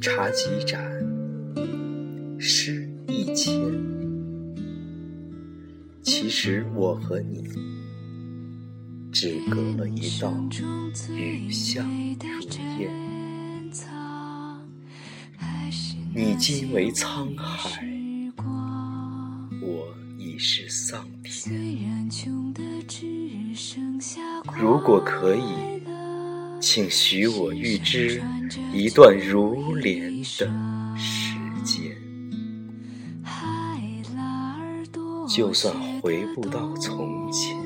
茶几盏诗一千其实我和你只隔了一道雨巷如烟。你今为沧海是桑田。如果可以。请许我预知一段如莲的时间，就算回不到从前，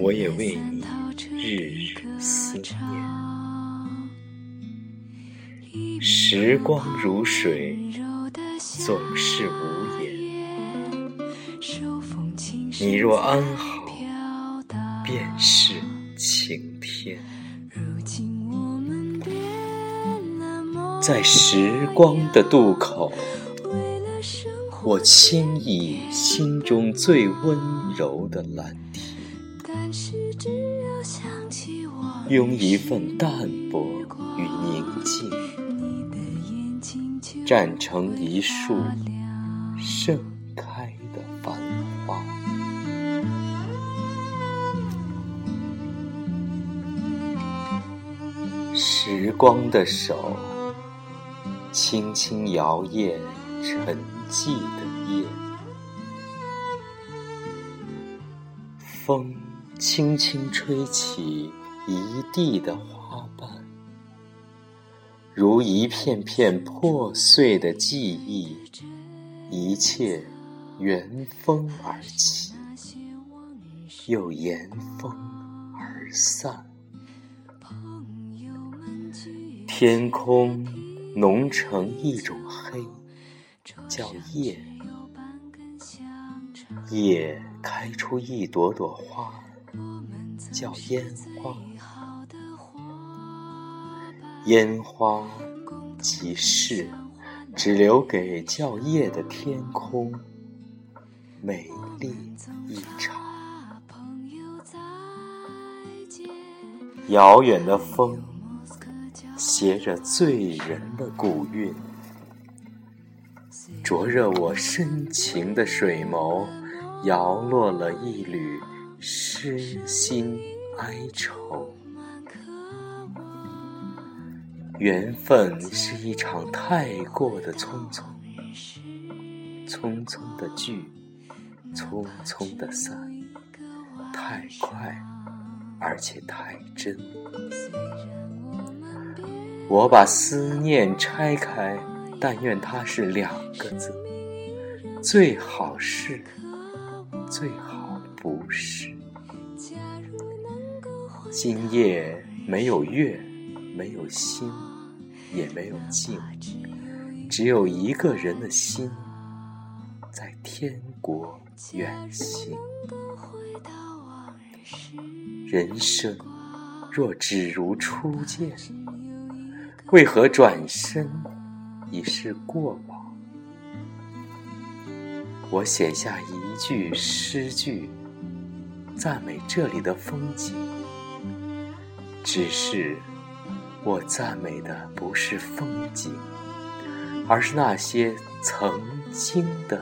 我也为你日日思念。时光如水，总是无言。你若安好，便是。晴天，在时光的渡口，我轻倚心中最温柔的蓝天，用一份淡泊与宁静，站成一束盛时光的手，轻轻摇曳沉寂的夜，风轻轻吹起一地的花瓣，如一片片破碎的记忆，一切缘风而起，又沿风而散。天空浓成一种黑，叫夜；夜开出一朵朵花，叫烟花。烟花即逝，只留给叫夜的天空，美丽一场。遥远的风。携着醉人的古韵，灼热我深情的水眸，摇落了一缕诗心哀愁。缘分是一场太过的匆匆，匆匆的聚，匆匆的散，太快，而且太真。我把思念拆开，但愿它是两个字：最好是，最好不是。今夜没有月，没有星，也没有镜，只有一个人的心，在天国远行。人生若只如初见。为何转身已是过往？我写下一句诗句，赞美这里的风景。只是我赞美的不是风景，而是那些曾经的。